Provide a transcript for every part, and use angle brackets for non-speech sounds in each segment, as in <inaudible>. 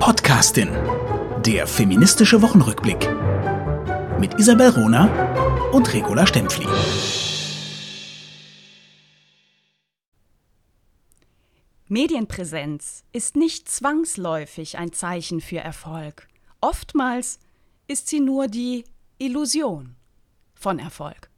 Podcastin. Der feministische Wochenrückblick. Mit Isabel Rona und Regula Stempfli. Medienpräsenz ist nicht zwangsläufig ein Zeichen für Erfolg. Oftmals ist sie nur die Illusion von Erfolg.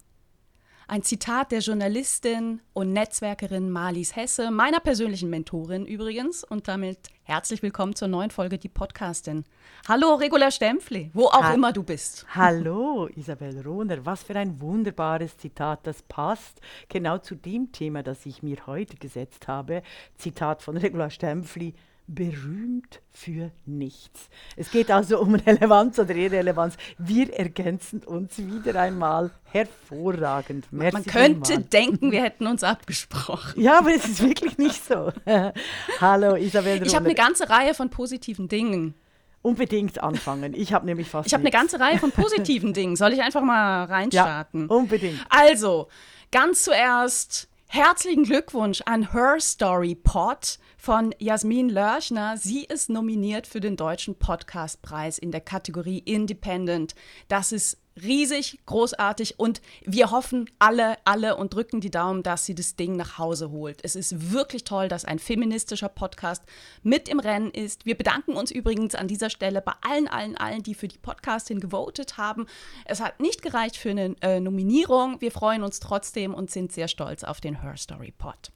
Ein Zitat der Journalistin und Netzwerkerin Marlies Hesse, meiner persönlichen Mentorin übrigens. Und damit herzlich willkommen zur neuen Folge Die Podcastin. Hallo Regula Stempfli, wo auch ha immer du bist. <laughs> Hallo Isabel Rohner, was für ein wunderbares Zitat. Das passt genau zu dem Thema, das ich mir heute gesetzt habe. Zitat von Regula Stempfli berühmt für nichts. Es geht also um <laughs> Relevanz oder Irrelevanz. Wir ergänzen uns wieder einmal hervorragend. Merci Man könnte mal. denken, wir hätten uns abgesprochen. Ja, aber es ist wirklich nicht so. <laughs> Hallo Isabel. Rohner. Ich habe eine ganze Reihe von positiven Dingen. Unbedingt anfangen. Ich habe nämlich fast. Ich habe eine ganze Reihe von positiven <laughs> Dingen. Soll ich einfach mal reinstarten? Ja, unbedingt. Also, ganz zuerst herzlichen Glückwunsch an Her Story Pod von Jasmin Lörchner. Sie ist nominiert für den Deutschen Podcastpreis in der Kategorie Independent. Das ist riesig, großartig und wir hoffen alle, alle und drücken die Daumen, dass sie das Ding nach Hause holt. Es ist wirklich toll, dass ein feministischer Podcast mit im Rennen ist. Wir bedanken uns übrigens an dieser Stelle bei allen, allen, allen, die für die Podcastin gewotet haben. Es hat nicht gereicht für eine äh, Nominierung. Wir freuen uns trotzdem und sind sehr stolz auf den Her Story Pod.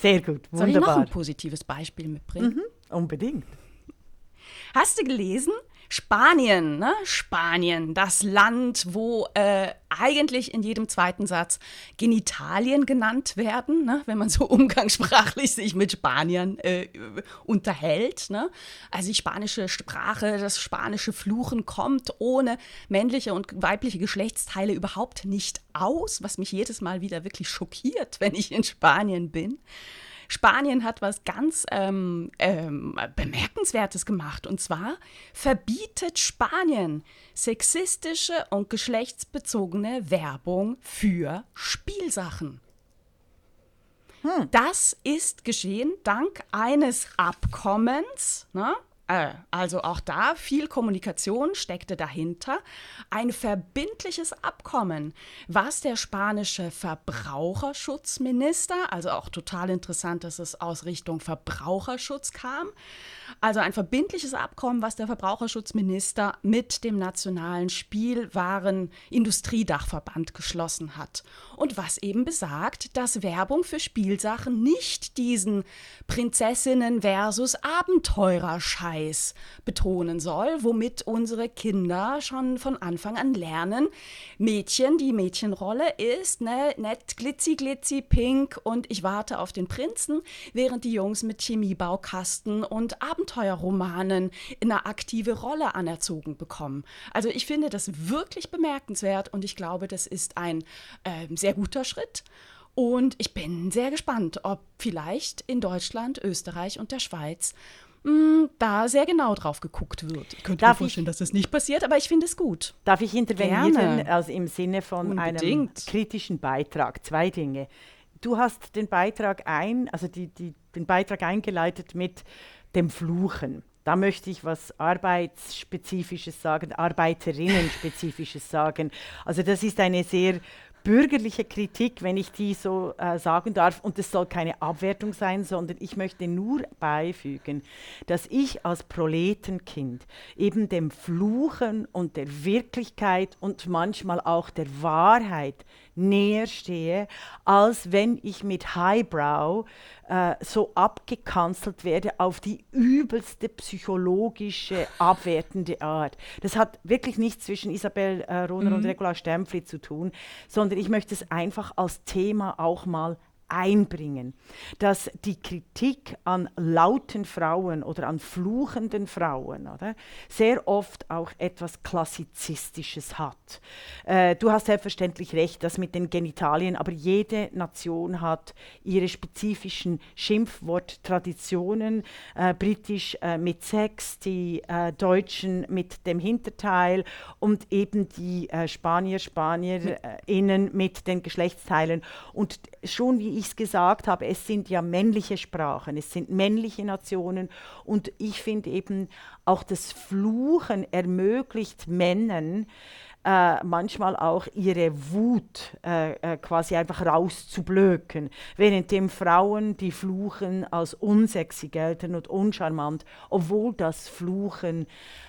Sehr gut, wunderbar. Soll ich noch ein positives Beispiel mitbringen? Mhm, unbedingt. Hast du gelesen, Spanien, ne? Spanien, das Land, wo äh, eigentlich in jedem zweiten Satz Genitalien genannt werden, ne? wenn man so <laughs> umgangssprachlich sich mit Spaniern äh, unterhält. Ne? Also die spanische Sprache, das spanische Fluchen kommt ohne männliche und weibliche Geschlechtsteile überhaupt nicht aus, was mich jedes Mal wieder wirklich schockiert, wenn ich in Spanien bin. Spanien hat was ganz ähm, ähm, Bemerkenswertes gemacht. Und zwar verbietet Spanien sexistische und geschlechtsbezogene Werbung für Spielsachen. Hm. Das ist geschehen dank eines Abkommens, ne, also auch da viel Kommunikation steckte dahinter. Ein verbindliches Abkommen, was der spanische Verbraucherschutzminister, also auch total interessant, dass es aus Richtung Verbraucherschutz kam, also ein verbindliches Abkommen, was der Verbraucherschutzminister mit dem Nationalen Spielwarenindustriedachverband geschlossen hat. Und was eben besagt, dass Werbung für Spielsachen nicht diesen Prinzessinnen versus Abenteurer-Scheiß betonen soll, womit unsere Kinder schon von Anfang an lernen. Mädchen, die Mädchenrolle ist ne, nett, glitzy, glitzy, pink und ich warte auf den Prinzen, während die Jungs mit Chemiebaukasten und Abenteuerromanen in eine aktive Rolle anerzogen bekommen. Also ich finde das wirklich bemerkenswert und ich glaube, das ist ein äh, sehr guter Schritt. Und ich bin sehr gespannt, ob vielleicht in Deutschland, Österreich und der Schweiz mh, hm, da sehr genau drauf geguckt wird. Ich könnte darf mir vorstellen, ich, dass das nicht passiert, aber ich finde es gut. Darf ich intervenieren, also im Sinne von Unbedingt. einem kritischen Beitrag? Zwei Dinge. Du hast den Beitrag ein, also die, die, den Beitrag eingeleitet mit dem Fluchen. Da möchte ich was Arbeitsspezifisches sagen, Arbeiterinnen-Spezifisches sagen. Also das ist eine sehr bürgerliche Kritik, wenn ich die so äh, sagen darf. Und es soll keine Abwertung sein, sondern ich möchte nur beifügen, dass ich als Proletenkind eben dem Fluchen und der Wirklichkeit und manchmal auch der Wahrheit näher stehe, als wenn ich mit Highbrow äh, so abgekanzelt werde auf die übelste psychologische, abwertende Art. Das hat wirklich nichts zwischen Isabel äh, Rohner mhm. und Regula Stempfli zu tun, sondern ich möchte es einfach als Thema auch mal einbringen, dass die Kritik an lauten Frauen oder an fluchenden Frauen oder, sehr oft auch etwas Klassizistisches hat. Äh, du hast selbstverständlich recht, dass mit den Genitalien, aber jede Nation hat ihre spezifischen Schimpfworttraditionen. Äh, Britisch äh, mit Sex, die äh, Deutschen mit dem Hinterteil und eben die äh, Spanier, Spanierinnen mit den Geschlechtsteilen. Und schon wie ich es gesagt habe, es sind ja männliche Sprachen, es sind männliche Nationen. Und ich finde eben auch das Fluchen ermöglicht Männern, äh, manchmal auch ihre Wut äh, äh, quasi einfach rauszublöken, währenddem Frauen, die fluchen, als unsexy gelten und uncharmant, obwohl das Fluchen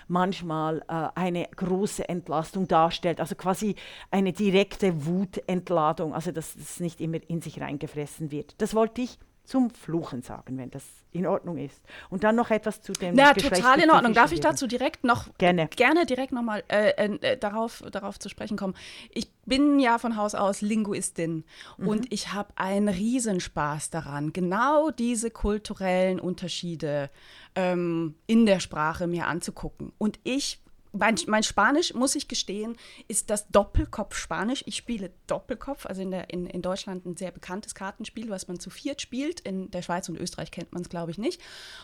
manchmal äh, eine große Entlastung darstellt, also quasi eine direkte Wutentladung, also dass es nicht immer in sich reingefressen wird. Das wollte ich zum Fluchen sagen, wenn das in Ordnung ist. Und dann noch etwas zu dem. Ja, total in Ordnung. Darf ich dazu direkt noch gerne, gerne direkt nochmal äh, äh, darauf, darauf zu sprechen kommen? Ich bin ja von Haus aus Linguistin mhm. und ich habe einen Riesenspaß daran, genau diese kulturellen Unterschiede ähm, in der Sprache mir anzugucken. Und ich mein, mein, Spanisch, muss ich gestehen, ist das Doppelkopf-Spanisch. Ich spiele Doppelkopf, also in, der, in, in Deutschland ein sehr bekanntes Kartenspiel, was man zu viert spielt. In der Schweiz und Österreich kennt man es, glaube ich, nicht.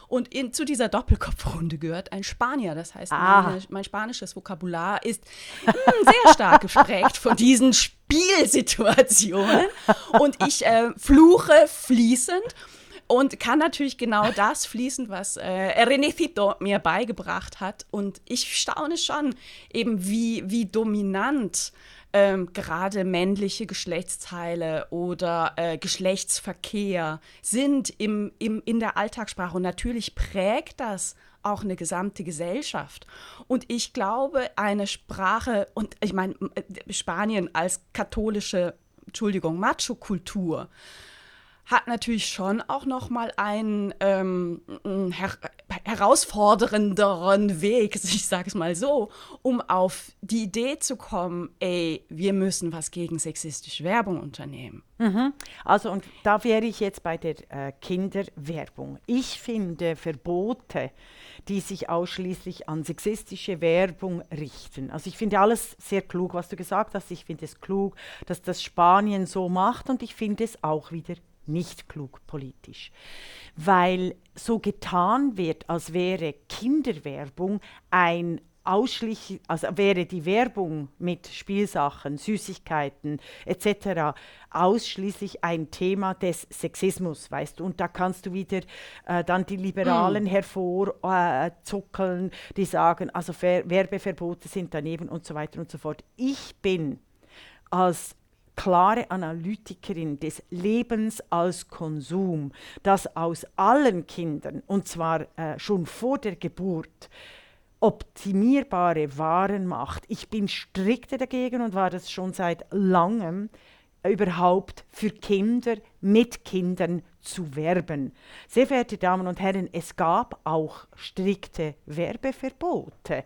Und in, zu dieser Doppelkopfrunde gehört ein Spanier. Das heißt, ah. meine, mein spanisches Vokabular ist mh, hm, sehr stark geprägt von diesen Spielsituationen. Und ich äh, fluche fließend und kann natürlich genau das fließen, was äh, Renecito mir beigebracht hat. Und ich staune schon eben, wie, wie dominant ähm, gerade männliche Geschlechtsteile oder äh, Geschlechtsverkehr sind im, im, in der Alltagssprache. Und natürlich prägt das auch eine gesamte Gesellschaft. Und ich glaube, eine Sprache, und ich meine, Spanien als katholische, Entschuldigung, Macho-Kultur, hat natürlich schon auch noch mal einen ähm, her herausfordernderen Weg, <laughs> ich sage es mal so, um auf die Idee zu kommen, ey, wir müssen was gegen sexistische Werbung unternehmen. Mhm. Also und da wäre ich jetzt bei der äh, Kinderwerbung. Ich finde Verbote, die sich ausschließlich an sexistische Werbung richten. Also ich finde alles sehr klug, was du gesagt hast. Ich finde es klug, dass das Spanien so macht und ich finde es auch wieder nicht klug politisch, weil so getan wird, als wäre Kinderwerbung ein ausschließlich, also wäre die Werbung mit Spielsachen, Süßigkeiten etc. ausschließlich ein Thema des Sexismus, weißt du. Und da kannst du wieder äh, dann die Liberalen mm. hervorzuckeln, äh, die sagen, also Ver Werbeverbote sind daneben und so weiter und so fort. Ich bin als klare Analytikerin des Lebens als Konsum, das aus allen Kindern, und zwar äh, schon vor der Geburt, optimierbare Waren macht. Ich bin strikte dagegen und war das schon seit langem, überhaupt für Kinder mit Kindern zu werben. Sehr verehrte Damen und Herren, es gab auch strikte Werbeverbote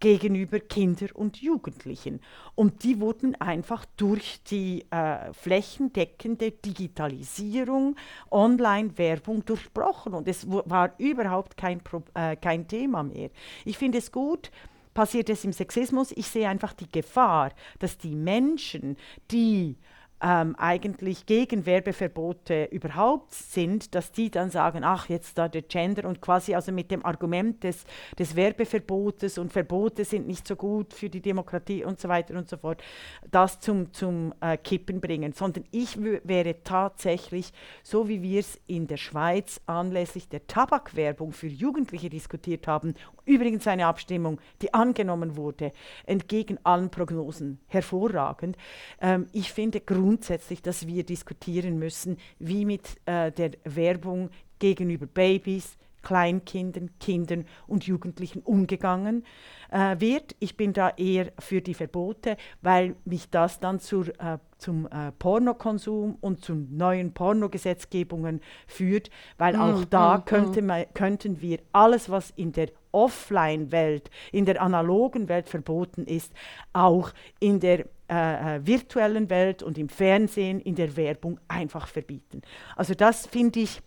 gegenüber Kindern und Jugendlichen. Und die wurden einfach durch die äh, flächendeckende Digitalisierung, Online-Werbung durchbrochen. Und es war überhaupt kein, Pro äh, kein Thema mehr. Ich finde es gut, passiert es im Sexismus. Ich sehe einfach die Gefahr, dass die Menschen, die ähm, eigentlich gegen Werbeverbote überhaupt sind, dass die dann sagen, ach, jetzt da der Gender und quasi also mit dem Argument des, des Werbeverbotes und Verbote sind nicht so gut für die Demokratie und so weiter und so fort, das zum, zum äh, Kippen bringen, sondern ich wäre tatsächlich, so wie wir es in der Schweiz anlässlich der Tabakwerbung für Jugendliche diskutiert haben, übrigens eine Abstimmung, die angenommen wurde, entgegen allen Prognosen hervorragend. Ähm, ich finde grundsätzlich, dass wir diskutieren müssen, wie mit äh, der Werbung gegenüber Babys, Kleinkindern, Kindern und Jugendlichen umgegangen äh, wird. Ich bin da eher für die Verbote, weil mich das dann zur, äh, zum äh, Pornokonsum und zu neuen Pornogesetzgebungen führt, weil mm, auch da mm, könnte mm. man, könnten wir alles, was in der Offline-Welt, in der analogen Welt verboten ist, auch in der äh, äh virtuellen Welt und im Fernsehen, in der Werbung einfach verbieten. Also das finde ich,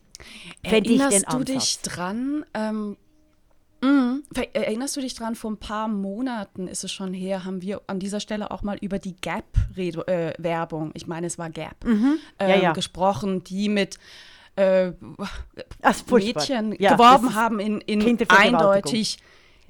Erinnerst ich den du dich dran? Ähm, mh, erinnerst du dich dran? Vor ein paar Monaten ist es schon her, haben wir an dieser Stelle auch mal über die Gap-Werbung, äh, ich meine, es war Gap, mhm. ähm, ja, ja. gesprochen, die mit äh, Mädchen ja, geworben haben in, in eindeutig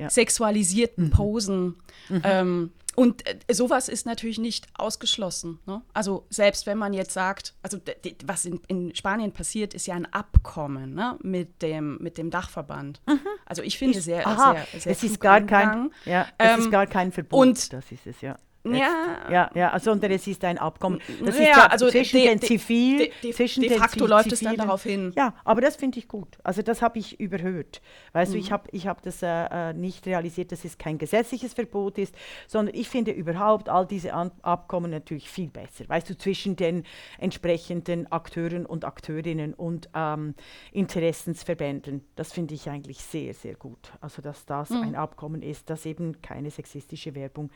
sexualisierten mhm. Posen. Mhm. Ähm, und äh, sowas ist natürlich nicht ausgeschlossen. Ne? Also selbst wenn man jetzt sagt, also was in, in, Spanien passiert, ist ja ein Abkommen ne? mit, dem, mit dem Dachverband. Mhm. Also ich finde ich, sehr, aha, sehr, sehr es ist gar kein, ja, es ist ähm, gar kein Verbot. Und das ist es ja. Ja. ja, ja, also und es ist ein Abkommen. Das ja, ist ja also zwischen de, den Zivil, de, de, zwischen de facto läuft es dann darauf hin. Ja, aber das finde ich gut. Also das habe ich überhört. Weißt mhm. du, ich habe ich hab das äh, äh, nicht realisiert, dass es kein gesetzliches Verbot ist, sondern ich finde überhaupt all diese An Abkommen natürlich viel besser. Weißt du, zwischen den entsprechenden Akteuren und Akteurinnen und ähm, Interessensverbänden. Das finde ich eigentlich sehr, sehr gut. Also dass das mhm. ein Abkommen ist, das eben keine sexistische Werbung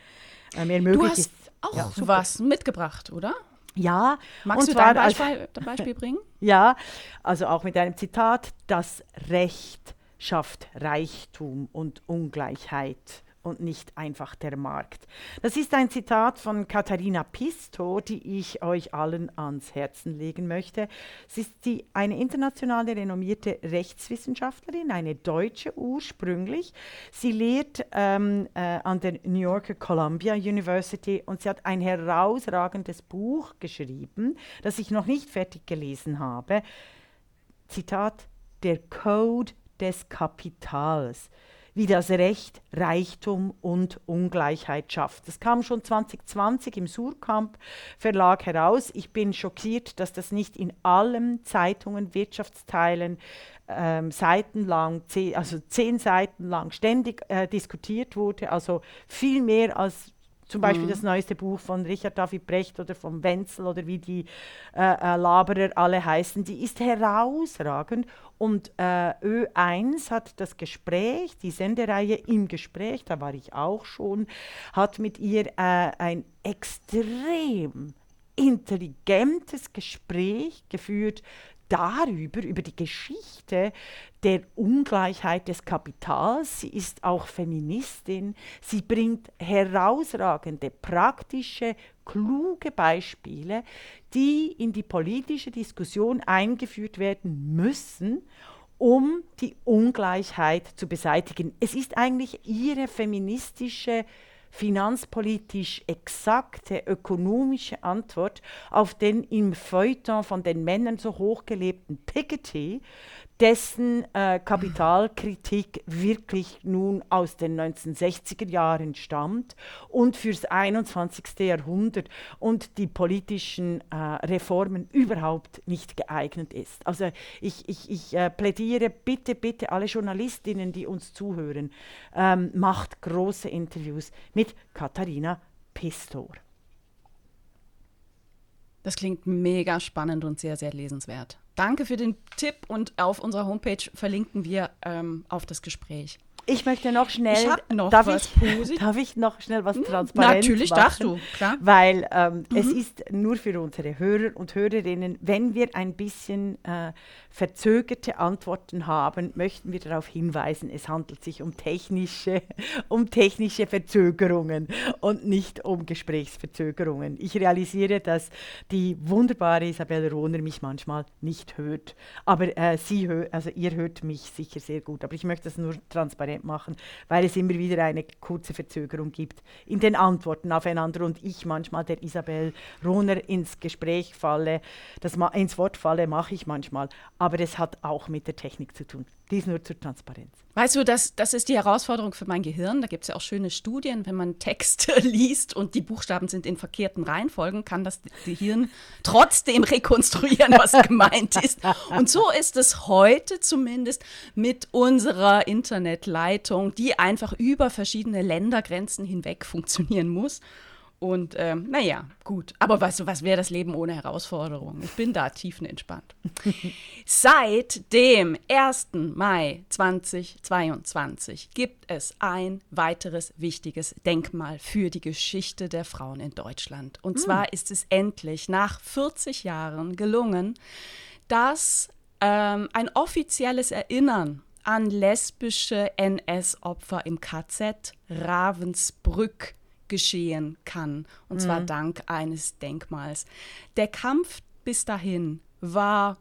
äh, mehr möglich du hast auch ja, was mitgebracht, oder? Ja. Magst du dein Beispiel, als, Beispiel bringen? <laughs> ja, also auch mit einem Zitat, das Recht schafft Reichtum und Ungleichheit und nicht einfach der Markt. Das ist ein Zitat von Katharina Pisto, die ich euch allen ans Herzen legen möchte. Sie ist die, eine internationale renommierte Rechtswissenschaftlerin, eine Deutsche ursprünglich. Sie lehrt ähm, äh, an der New Yorker Columbia University und sie hat ein herausragendes Buch geschrieben, das ich noch nicht fertig gelesen habe. Zitat, der Code des Kapitals wie das Recht Reichtum und Ungleichheit schafft. Das kam schon 2020 im Surkamp Verlag heraus. Ich bin schockiert, dass das nicht in allen Zeitungen, Wirtschaftsteilen ähm, seitenlang, zehn, also zehn Seiten lang ständig äh, diskutiert wurde. Also viel mehr als zum Beispiel mhm. das neueste Buch von Richard David Brecht oder von Wenzel oder wie die äh, äh, Laberer alle heißen, die ist herausragend. Und äh, Ö1 hat das Gespräch, die Sendereihe im Gespräch, da war ich auch schon, hat mit ihr äh, ein extrem intelligentes Gespräch geführt darüber, über die Geschichte der Ungleichheit des Kapitals. Sie ist auch Feministin. Sie bringt herausragende, praktische, kluge Beispiele, die in die politische Diskussion eingeführt werden müssen, um die Ungleichheit zu beseitigen. Es ist eigentlich ihre feministische finanzpolitisch exakte ökonomische Antwort auf den im Feuilleton von den Männern so hochgelebten Piketty, dessen äh, Kapitalkritik wirklich nun aus den 1960er Jahren stammt und fürs 21. Jahrhundert und die politischen äh, Reformen überhaupt nicht geeignet ist. Also ich, ich, ich äh, plädiere bitte, bitte alle Journalistinnen, die uns zuhören, ähm, macht große Interviews mit Katharina Pistor. Das klingt mega spannend und sehr, sehr lesenswert. Danke für den Tipp und auf unserer Homepage verlinken wir ähm, auf das Gespräch. Ich möchte noch schnell. Ich noch darf was ich, <laughs> Darf ich noch schnell was hm, transparent Natürlich machen? darfst du, klar. Weil ähm, mhm. es ist nur für unsere Hörer und Hörerinnen, wenn wir ein bisschen äh, verzögerte Antworten haben, möchten wir darauf hinweisen, es handelt sich um technische, <laughs> um technische Verzögerungen und nicht um Gesprächsverzögerungen. Ich realisiere, dass die wunderbare Isabelle Rohner mich manchmal nicht hört, aber äh, sie hör, also ihr hört mich sicher sehr gut. Aber ich möchte das nur transparent machen, weil es immer wieder eine kurze Verzögerung gibt in den Antworten aufeinander und ich manchmal der Isabelle Rohner ins Gespräch falle, das ins Wort falle, mache ich manchmal aber es hat auch mit der Technik zu tun. Dies nur zur Transparenz. Weißt du, das, das ist die Herausforderung für mein Gehirn. Da gibt es ja auch schöne Studien, wenn man Text <laughs> liest und die Buchstaben sind in verkehrten Reihenfolgen, kann das Gehirn trotzdem <laughs> rekonstruieren, was gemeint ist. Und so ist es heute zumindest mit unserer Internetleitung, die einfach über verschiedene Ländergrenzen hinweg funktionieren muss. Und ähm, naja, gut. Aber weißt du, was wäre das Leben ohne Herausforderungen? Ich bin da tiefenentspannt. <laughs> Seit dem 1. Mai 2022 gibt es ein weiteres wichtiges Denkmal für die Geschichte der Frauen in Deutschland. Und hm. zwar ist es endlich nach 40 Jahren gelungen, dass ähm, ein offizielles Erinnern an lesbische NS-Opfer im KZ Ravensbrück geschehen kann. Und mhm. zwar dank eines Denkmals. Der Kampf bis dahin war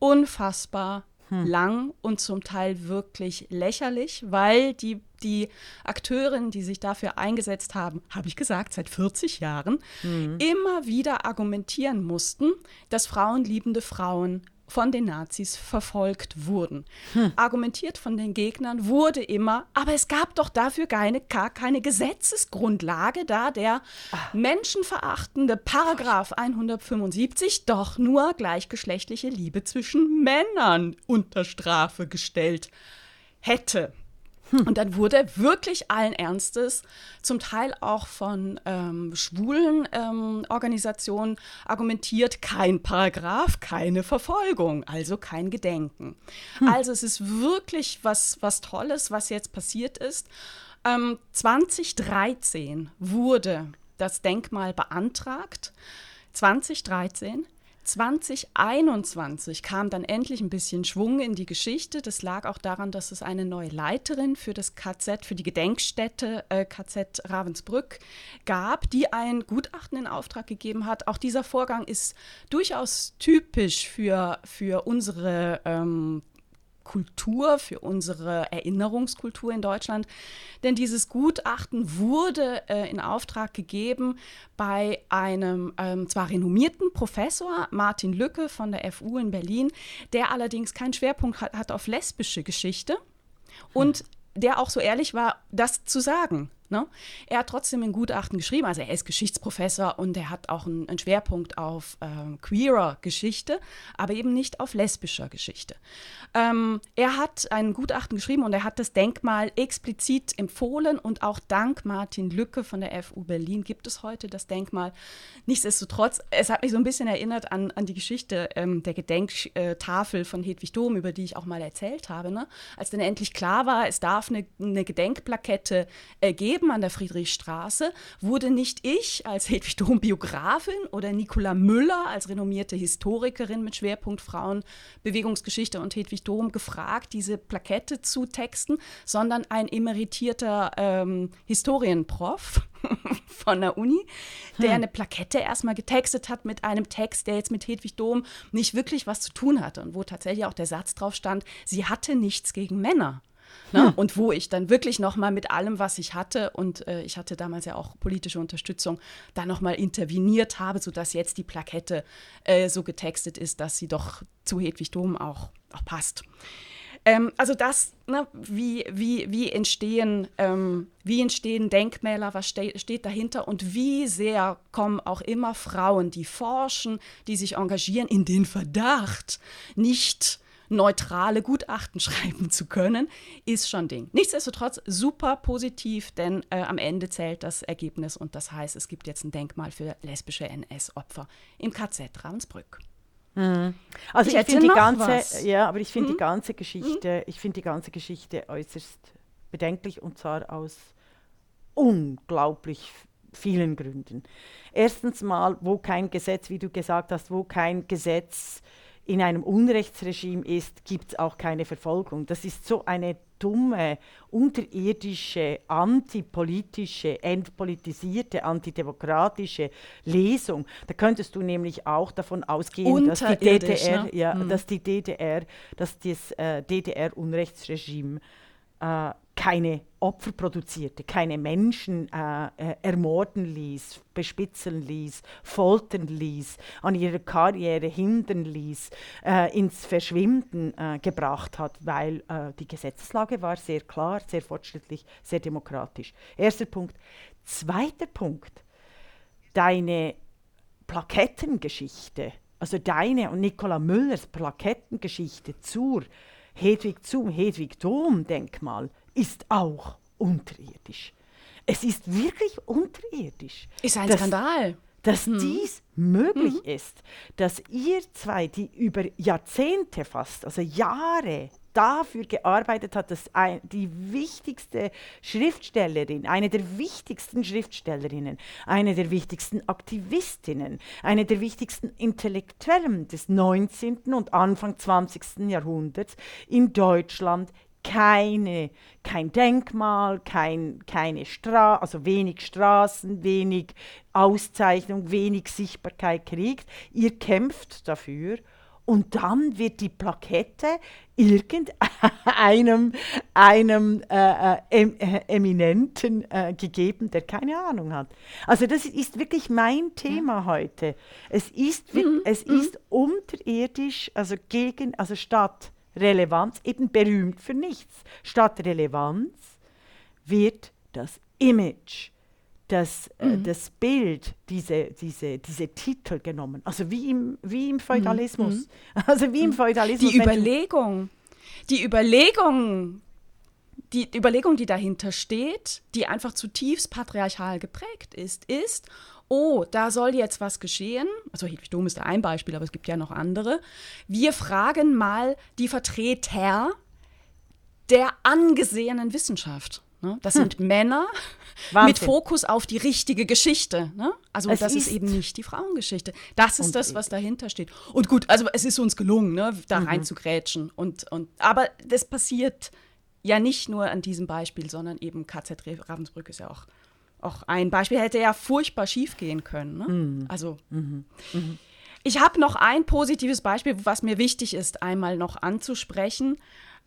unfassbar hm. lang und zum Teil wirklich lächerlich, weil die, die Akteurinnen, die sich dafür eingesetzt haben, habe ich gesagt, seit 40 Jahren, hm. immer wieder argumentieren mussten, dass frauenliebende Frauen von den Nazis verfolgt wurden. Hm. Argumentiert von den Gegnern wurde immer, aber es gab doch dafür keine, gar keine Gesetzesgrundlage, da der Ach. menschenverachtende Paragraph 175 doch nur gleichgeschlechtliche Liebe zwischen Männern unter Strafe gestellt hätte. Hm. Und dann wurde wirklich allen Ernstes, zum Teil auch von ähm, schwulen ähm, Organisationen argumentiert, kein Paragraph, keine Verfolgung, also kein Gedenken. Hm. Also es ist wirklich was, was Tolles, was jetzt passiert ist. Ähm, 2013 wurde das Denkmal beantragt. 2013 2021 kam dann endlich ein bisschen Schwung in die Geschichte. Das lag auch daran, dass es eine neue Leiterin für das KZ, für die Gedenkstätte äh, KZ Ravensbrück gab, die ein Gutachten in Auftrag gegeben hat. Auch dieser Vorgang ist durchaus typisch für, für unsere ähm, Kultur, für unsere Erinnerungskultur in Deutschland. Denn dieses Gutachten wurde äh, in Auftrag gegeben bei einem ähm, zwar renommierten Professor, Martin Lücke von der FU in Berlin, der allerdings keinen Schwerpunkt hat, hat auf lesbische Geschichte und hm. der auch so ehrlich war, das zu sagen. Ne? Er hat trotzdem ein Gutachten geschrieben, also er ist Geschichtsprofessor und er hat auch einen, Schwerpunkt auf ähm, queerer Geschichte, aber eben nicht auf lesbischer Geschichte. Ähm, er hat ein Gutachten geschrieben und er hat das Denkmal explizit empfohlen und auch dank Martin Lücke von der FU Berlin gibt es heute das Denkmal. Nichtsdestotrotz, es hat mich so ein bisschen erinnert an, an die Geschichte ähm, der Gedenktafel von Hedwig Dom, über die ich auch mal erzählt habe. Ne? Als dann endlich klar war, es darf eine, eine Gedenkplakette äh, geben, Leben an der Friedrichstraße wurde nicht ich als Hedwig Dom Biografin oder Nicola Müller als renommierte Historikerin mit Schwerpunkt Frauenbewegungsgeschichte und Hedwig Dom gefragt, diese Plakette zu texten, sondern ein emeritierter ähm, Historienprof <laughs> von der Uni, der hm. eine Plakette erstmal getextet hat mit einem Text, der jetzt mit Hedwig Dom nicht wirklich was zu tun hatte und wo tatsächlich auch der Satz drauf stand, sie hatte nichts gegen Männer. Ne? Hm. Und wo ich dann wirklich nochmal mit allem, was ich hatte, und äh, ich hatte damals ja auch politische Unterstützung, da nochmal interveniert habe, sodass jetzt die Plakette äh, so getextet ist, dass sie doch zu Hedwig Dom auch, auch passt. Ähm, also das, ne, wie, wie, wie, entstehen, ähm, wie entstehen Denkmäler, was ste steht dahinter und wie sehr kommen auch immer Frauen, die forschen, die sich engagieren, in den Verdacht, nicht neutrale Gutachten <laughs> schreiben zu können, ist schon Ding. Nichtsdestotrotz super positiv, denn äh, am Ende zählt das Ergebnis und das heißt, es gibt jetzt ein Denkmal für lesbische NS-Opfer im KZ Ravensbrück. Mhm. Also ich, ich finde die ganze, was. ja, aber ich finde mhm. die ganze Geschichte, mhm. ich finde die ganze Geschichte äußerst bedenklich und zwar aus unglaublich vielen Gründen. Erstens mal, wo kein Gesetz, wie du gesagt hast, wo kein Gesetz in einem Unrechtsregime ist, gibt es auch keine Verfolgung. Das ist so eine dumme, unterirdische, antipolitische, entpolitisierte, antidemokratische Lesung. Da könntest du nämlich auch davon ausgehen, dass die DDR, ne? ja, hm. dass die DDR, dass das äh, DDR-Unrechtsregime äh, keine Opfer produzierte, keine Menschen äh, äh, ermorden ließ, bespitzeln ließ, foltern ließ, an ihrer Karriere hindern ließ, äh, ins Verschwinden äh, gebracht hat, weil äh, die Gesetzeslage war sehr klar, sehr fortschrittlich, sehr demokratisch. Erster Punkt. Zweiter Punkt. Deine Plakettengeschichte, also deine und Nicola Müllers Plakettengeschichte zur Hedwig zum Hedwig-Dom-Denkmal ist auch unterirdisch. Es ist wirklich unterirdisch. Ist ein dass, Skandal. Dass hm. dies möglich mhm. ist, dass ihr zwei, die über Jahrzehnte fast, also Jahre dafür gearbeitet hat, dass ein, die wichtigste Schriftstellerin, eine der wichtigsten Schriftstellerinnen, eine der wichtigsten Aktivistinnen, eine der wichtigsten Intellektuellen des 19. und Anfang 20. Jahrhunderts in Deutschland keine, kein Denkmal, kein, keine Straße, also wenig Straßen, wenig Auszeichnung, wenig Sichtbarkeit kriegt. Ihr kämpft dafür und dann wird die Plakette irgendeinem einem äh, äh, äh, Eminenten äh, gegeben, der keine Ahnung hat. Also das ist wirklich mein Thema ja. heute. Es ist, mhm. es mhm. ist unterirdisch, also gegen, also statt Relevanz, eben berühmt für nichts. Statt Relevanz wird das Image das, äh, mhm. das Bild, diese, diese, diese Titel genommen. Also wie im, wie im Feudalismus. Mhm. <laughs> Also wie im mhm. Feudalismus. Die Überlegung, die Überlegung, die Überlegung, die dahinter steht, die einfach zutiefst patriarchal geprägt ist, ist, oh, da soll jetzt was geschehen. Also Hedwig Dom ist da ein Beispiel, aber es gibt ja noch andere. Wir fragen mal die Vertreter der angesehenen Wissenschaft. Ne? Das hm. sind Männer <laughs> Wahnsinn. mit Fokus auf die richtige Geschichte. Ne? Also es das ist, ist, eben nicht die Frauengeschichte. Das ist das, was dahinter steht. Und gut, also es ist uns gelungen, ne, da mhm. rein zu grätschen. Und, und, aber das passiert ja nicht nur an diesem Beispiel, sondern eben KZ Ravensbrück ist ja auch, auch ein Beispiel. Hätte ja furchtbar schief gehen können. Ne? Mhm. Also. Mhm. mhm. Ich habe noch ein positives Beispiel, was mir wichtig ist, einmal noch anzusprechen.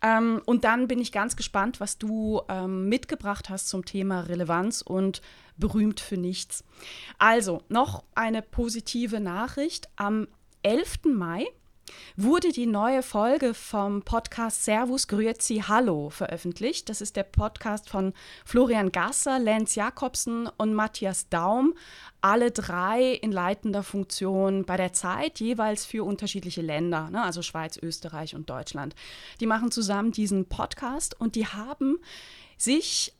Ähm, und dann bin ich ganz gespannt, was du ähm, mitgebracht hast zum Thema Relevanz und berühmt für nichts. Also, noch eine positive Nachricht. Am 11. Mai wurde die neue Folge vom Podcast Servus Grüezi Hallo veröffentlicht. Das ist der Podcast von Florian Gasser, Lenz Jakobsen und Matthias Daum. Alle drei in leitender Funktion bei der Zeit, jeweils für unterschiedliche Länder, ne? also Schweiz, Österreich und Deutschland. Die machen zusammen diesen Podcast und die haben sich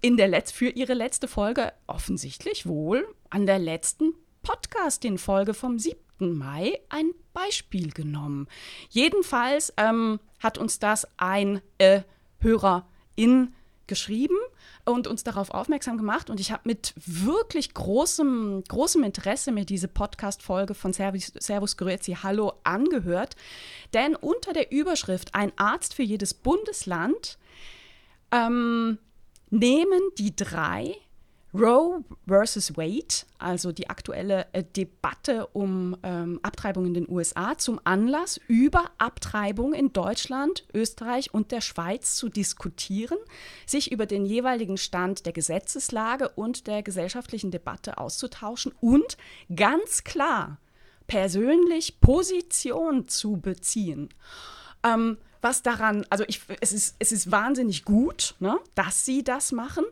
in der Letz für ihre letzte Folge offensichtlich wohl an der letzten Podcasting-Folge vom 7. Mai ein Beispiel genommen. Jedenfalls ähm, hat uns das ein äh, Hörerin geschrieben und uns darauf aufmerksam gemacht. Und ich habe mit wirklich großem, großem Interesse mir diese Podcast-Folge von Servus, Servus Grüezi Hallo angehört. Denn unter der Überschrift Ein Arzt für jedes Bundesland ähm, nehmen die drei Roe versus Wade, also die aktuelle äh, Debatte um ähm, Abtreibung in den USA, zum Anlass, über Abtreibung in Deutschland, Österreich und der Schweiz zu diskutieren, sich über den jeweiligen Stand der Gesetzeslage und der gesellschaftlichen Debatte auszutauschen und ganz klar persönlich Position zu beziehen. Ähm, was daran, also ich, es, ist, es ist wahnsinnig gut, ne, dass sie das machen.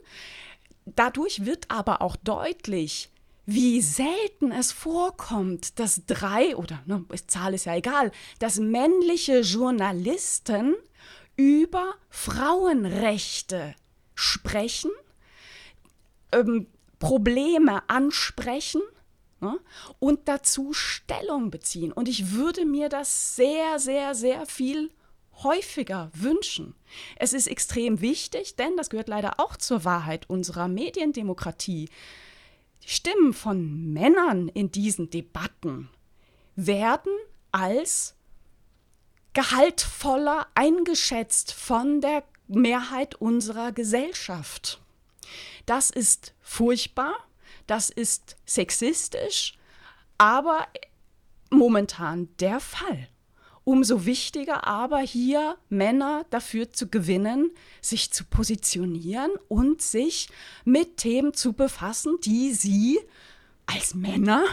Dadurch wird aber auch deutlich, wie selten es vorkommt, dass drei, oder ne, Zahl ist ja egal, dass männliche Journalisten über Frauenrechte sprechen, ähm, Probleme ansprechen ne, und dazu Stellung beziehen. Und ich würde mir das sehr, sehr, sehr viel häufiger wünschen. Es ist extrem wichtig, denn das gehört leider auch zur Wahrheit unserer Mediendemokratie. Die Stimmen von Männern in diesen Debatten werden als gehaltvoller eingeschätzt von der Mehrheit unserer Gesellschaft. Das ist furchtbar, das ist sexistisch, aber momentan der Fall. Umso wichtiger aber hier Männer dafür zu gewinnen, sich zu positionieren und sich mit Themen zu befassen, die sie als Männer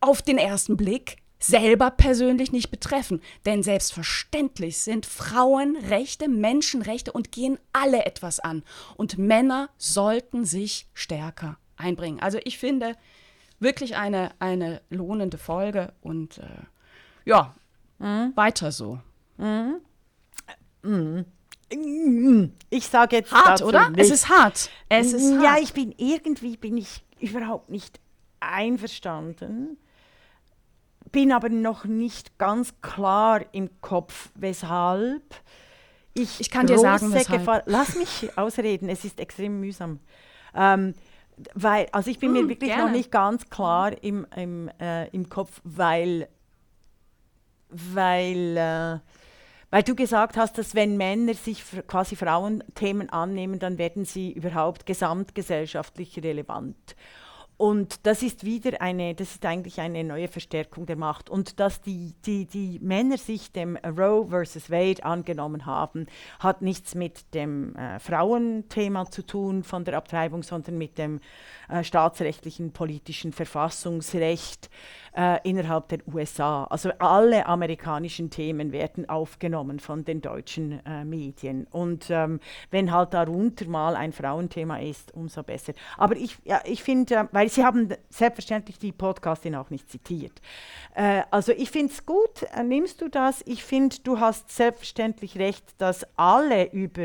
auf den ersten Blick selber persönlich nicht betreffen. Denn selbstverständlich sind Frauenrechte Menschenrechte und gehen alle etwas an. Und Männer sollten sich stärker einbringen. Also ich finde wirklich eine, eine lohnende Folge und äh, ja, mhm. weiter so. Mhm. Mhm. Ich sage jetzt hart, oder? Nicht. Es ist hart. Es ist ja, hart. ich bin irgendwie bin ich überhaupt nicht einverstanden, bin aber noch nicht ganz klar im Kopf, weshalb. Ich, ich kann dir sagen, weshalb. Gefahr, lass mich <laughs> ausreden. Es ist extrem mühsam. Ähm, weil, also ich bin mm, mir wirklich gerne. noch nicht ganz klar im, im, äh, im Kopf, weil weil, äh, weil du gesagt hast, dass wenn Männer sich quasi Frauenthemen annehmen, dann werden sie überhaupt gesamtgesellschaftlich relevant. Und das ist wieder eine, das ist eigentlich eine neue Verstärkung der Macht. Und dass die, die, die Männer sich dem Roe versus Wade angenommen haben, hat nichts mit dem äh, Frauenthema zu tun von der Abtreibung, sondern mit dem äh, staatsrechtlichen politischen Verfassungsrecht äh, innerhalb der USA. Also alle amerikanischen Themen werden aufgenommen von den deutschen äh, Medien. Und ähm, wenn halt darunter mal ein Frauenthema ist, umso besser. Aber ich, ja, ich finde, äh, weil Sie haben selbstverständlich die Podcastin auch nicht zitiert. Äh, also ich finde es gut, äh, nimmst du das? Ich finde, du hast selbstverständlich recht, dass alle über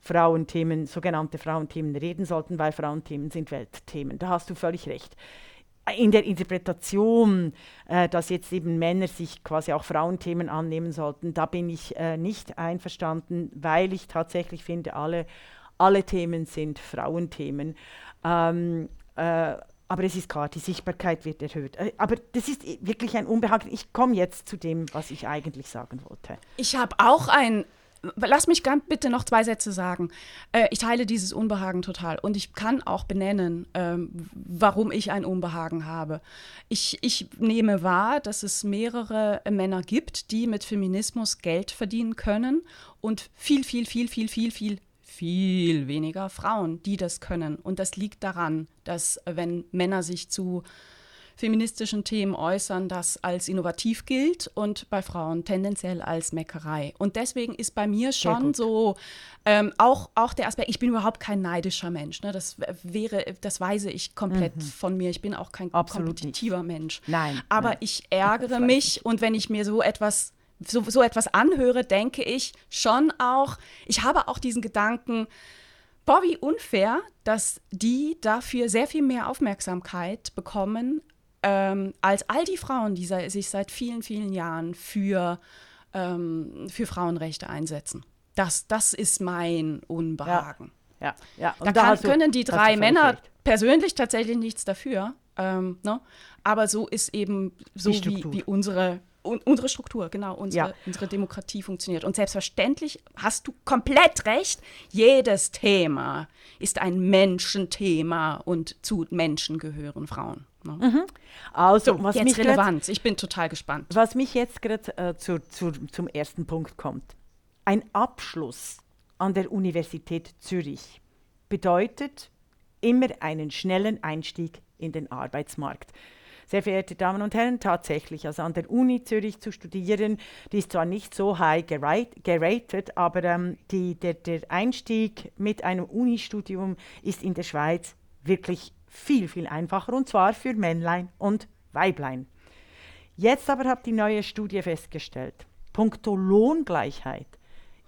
Frauenthemen, sogenannte Frauenthemen reden sollten, weil Frauenthemen sind Weltthemen. Da hast du völlig recht in der Interpretation, äh, dass jetzt eben Männer sich quasi auch Frauenthemen annehmen sollten, da bin ich äh, nicht einverstanden, weil ich tatsächlich finde, alle, alle Themen sind Frauenthemen. Ähm, äh, aber es ist klar, die Sichtbarkeit wird erhöht. Äh, aber das ist wirklich ein Unbehagen. Ich komme jetzt zu dem, was ich eigentlich sagen wollte. Ich habe auch ein lass mich ganz bitte noch zwei Sätze sagen. Äh, ich teile dieses Unbehagen total und ich kann auch benennen, ähm, warum ich ein Unbehagen habe. Ich, ich nehme wahr, dass es mehrere Männer gibt, die mit Feminismus Geld verdienen können und viel, viel, viel, viel, viel, viel, viel weniger Frauen, die das können. Und das liegt daran, dass wenn Männer sich zu feministischen Themen äußern, das als innovativ gilt und bei Frauen tendenziell als Meckerei. Und deswegen ist bei mir schon so ähm, auch, auch der Aspekt, ich bin überhaupt kein neidischer Mensch. Ne? Das wäre, das weise ich komplett mhm. von mir. Ich bin auch kein Absolut kompetitiver nicht. Mensch. Nein. Aber nein. ich ärgere <laughs> mich und wenn ich mir so etwas so, so etwas anhöre, denke ich schon auch, ich habe auch diesen Gedanken, boah, wie unfair, dass die dafür sehr viel mehr Aufmerksamkeit bekommen ähm, als all die Frauen, die sich seit vielen, vielen Jahren für, ähm, für Frauenrechte einsetzen. Das, das ist mein Unbehagen. Ja, ja. ja. da kann, können die drei Männer persönlich tatsächlich nichts dafür. Ähm, ne? Aber so ist eben so wie, wie unsere unsere Struktur, genau, unsere, ja. unsere Demokratie funktioniert. Und selbstverständlich hast du komplett recht, jedes Thema ist ein Menschenthema und zu Menschen gehören Frauen. Ne? Mhm. Also, so, was jetzt mich Relevanz. Grad, ich bin total gespannt. Was mich jetzt gerade äh, zu, zu, zum ersten Punkt kommt. Ein Abschluss an der Universität Zürich bedeutet immer einen schnellen Einstieg in den Arbeitsmarkt. Sehr verehrte Damen und Herren, tatsächlich, also an der Uni Zürich zu studieren, die ist zwar nicht so high geratet, aber ähm, die, der, der Einstieg mit einem Unistudium ist in der Schweiz wirklich viel, viel einfacher und zwar für Männlein und Weiblein. Jetzt aber hat die neue Studie festgestellt, puncto Lohngleichheit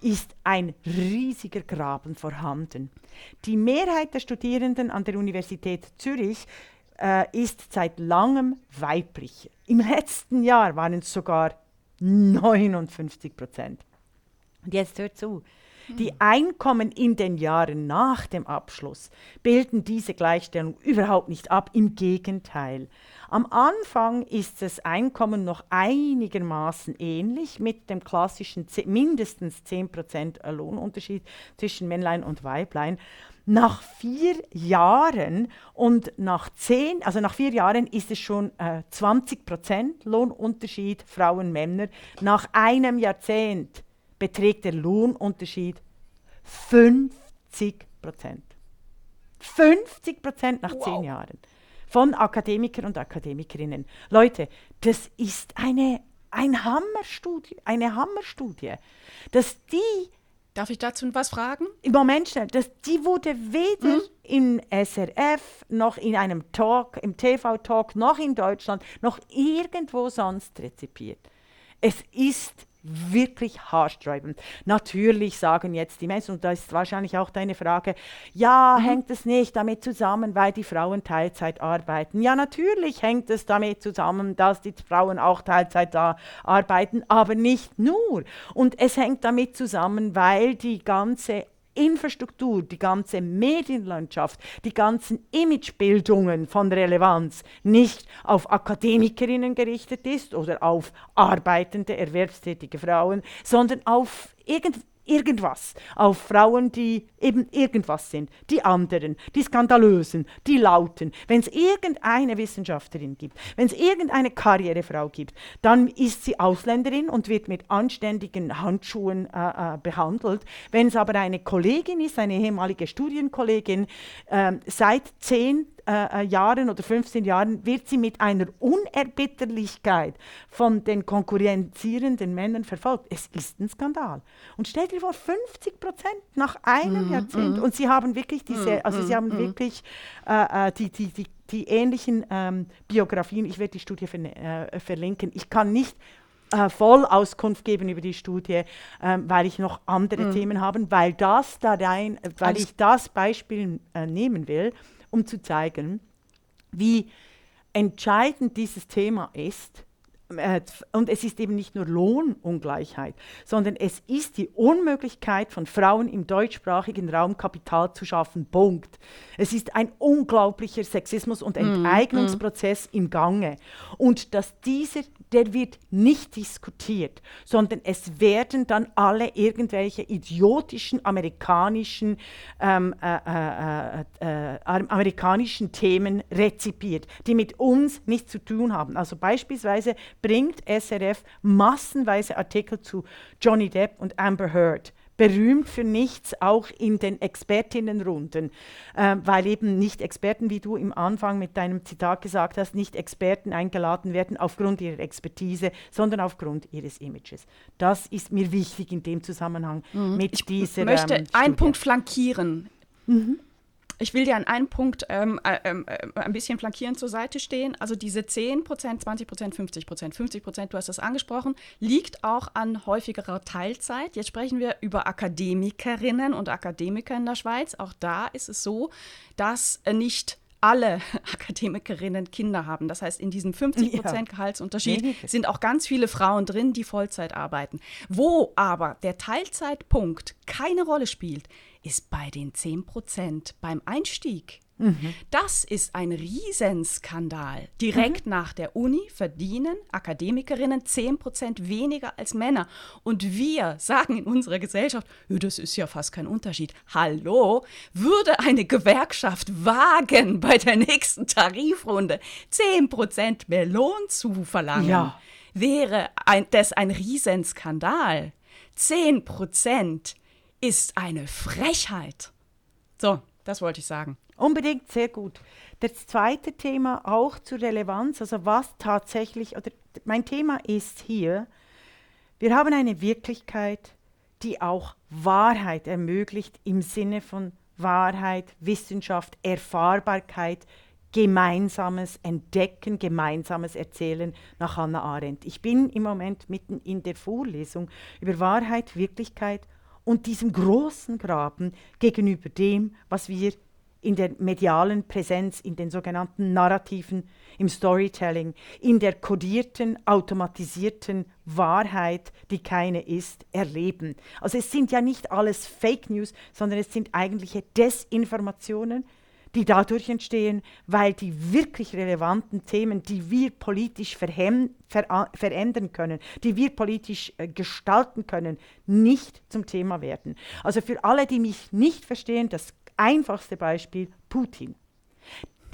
ist ein riesiger Graben vorhanden. Die Mehrheit der Studierenden an der Universität Zürich äh, ist seit langem weiblich. Im letzten Jahr waren es sogar 59 Prozent. Und jetzt hört zu, die Einkommen in den Jahren nach dem Abschluss bilden diese Gleichstellung überhaupt nicht ab, im Gegenteil. Am Anfang ist das Einkommen noch einigermaßen ähnlich mit dem klassischen mindestens 10% Lohnunterschied zwischen Männlein und Weiblein. Nach vier Jahren und nach zehn, also nach vier Jahren ist es schon äh, 20% Lohnunterschied Frauen-Männer. Nach einem Jahrzehnt beträgt der Lohnunterschied 50 Prozent. 50 Prozent nach wow. zehn Jahren. Von Akademikern und Akademikerinnen. Leute, das ist eine, ein Hammerstudie, eine Hammerstudie. Dass die Darf ich dazu was fragen? Im Moment schnell. Das, die wurde weder mhm. in SRF, noch in einem Talk, im TV-Talk, noch in Deutschland, noch irgendwo sonst rezipiert. Es ist wirklich haarsträubend. Natürlich sagen jetzt die Menschen, und das ist wahrscheinlich auch deine Frage, ja, mhm. hängt es nicht damit zusammen, weil die Frauen Teilzeit arbeiten? Ja, natürlich hängt es damit zusammen, dass die Frauen auch Teilzeit da arbeiten, aber nicht nur. Und es hängt damit zusammen, weil die ganze Infrastruktur, die ganze Medienlandschaft, die ganzen Imagebildungen von Relevanz nicht auf Akademikerinnen gerichtet ist oder auf arbeitende, erwerbstätige Frauen, sondern auf irgend irgendwas auf Frauen, die eben irgendwas sind, die anderen, die skandalösen, die lauten. Wenn es irgendeine Wissenschaftlerin gibt, wenn es irgendeine Karrierefrau gibt, dann ist sie Ausländerin und wird mit anständigen Handschuhen äh, äh, behandelt. Wenn es aber eine Kollegin ist, eine ehemalige Studienkollegin, äh, seit zehn äh, äh Jahren oder 15 Jahren wird sie mit einer Unerbitterlichkeit von den konkurrenzierenden Männern verfolgt. Es ist ein Skandal. Und stell dir vor, 50 Prozent nach einem mm, Jahrzehnt. Mm. Und sie haben wirklich diese, mm, also sie haben wirklich äh, äh, die, die, die, die ähnlichen ähm, Biografien. Ich werde die Studie ver äh, verlinken. Ich kann nicht äh, voll Auskunft geben über die Studie, ähm, weil ich noch andere mm. Themen habe, weil das da rein, weil also ich das Beispiel äh, nehmen will um zu zeigen, wie entscheidend dieses Thema ist und es ist eben nicht nur Lohnungleichheit, sondern es ist die Unmöglichkeit von Frauen im deutschsprachigen Raum Kapital zu schaffen. Punkt. Es ist ein unglaublicher Sexismus- und mhm, Enteignungsprozess mm, mm. im Gange. Und dass dieser, der wird nicht diskutiert, sondern es werden dann alle irgendwelche idiotischen amerikanischen, ähm, äh, äh, äh, äh amerikanischen Themen rezipiert, die mit uns nichts zu tun haben. Also beispielsweise bringt SRF massenweise Artikel zu Johnny Depp und Amber Heard berühmt für nichts, auch in den Expertinnenrunden, äh, weil eben nicht Experten, wie du im Anfang mit deinem Zitat gesagt hast, nicht Experten eingeladen werden aufgrund ihrer Expertise, sondern aufgrund ihres Images. Das ist mir wichtig in dem Zusammenhang mhm. mit ich dieser. Ich möchte ähm, einen Punkt flankieren. Mhm. Ich will dir an einem Punkt ähm, äh, ähm, äh, ein bisschen flankierend zur Seite stehen. Also diese 10% 20 50 50% du hast das angesprochen, liegt auch an häufigerer Teilzeit. Jetzt sprechen wir über Akademikerinnen und Akademiker in der Schweiz. Auch da ist es so, dass äh, nicht alle <laughs> Akademikerinnen Kinder haben. Das heißt, in diesem 50 Prozent ja. Gehaltsunterschied sind auch ganz viele Frauen drin, die Vollzeit arbeiten. Wo aber der Teilzeitpunkt keine Rolle spielt, ist bei den 10 Prozent beim Einstieg. Mhm. Das ist ein Riesenskandal. Direkt mhm. nach der Uni verdienen Akademikerinnen 10 Prozent weniger als Männer. Und wir sagen in unserer Gesellschaft, das ist ja fast kein Unterschied. Hallo, würde eine Gewerkschaft wagen, bei der nächsten Tarifrunde 10 Prozent mehr Lohn zu verlangen, ja. wäre ein, das ein Riesenskandal. 10 Prozent ist eine Frechheit. So, das wollte ich sagen. Unbedingt, sehr gut. Das zweite Thema auch zur Relevanz, also was tatsächlich, oder mein Thema ist hier, wir haben eine Wirklichkeit, die auch Wahrheit ermöglicht im Sinne von Wahrheit, Wissenschaft, Erfahrbarkeit, gemeinsames Entdecken, gemeinsames Erzählen nach Hannah Arendt. Ich bin im Moment mitten in der Vorlesung über Wahrheit, Wirklichkeit und diesem großen Graben gegenüber dem, was wir in der medialen Präsenz, in den sogenannten Narrativen, im Storytelling, in der kodierten, automatisierten Wahrheit, die keine ist, erleben. Also es sind ja nicht alles Fake News, sondern es sind eigentliche Desinformationen, die dadurch entstehen, weil die wirklich relevanten Themen, die wir politisch ver verändern können, die wir politisch äh, gestalten können, nicht zum Thema werden. Also für alle, die mich nicht verstehen, das einfachste Beispiel Putin.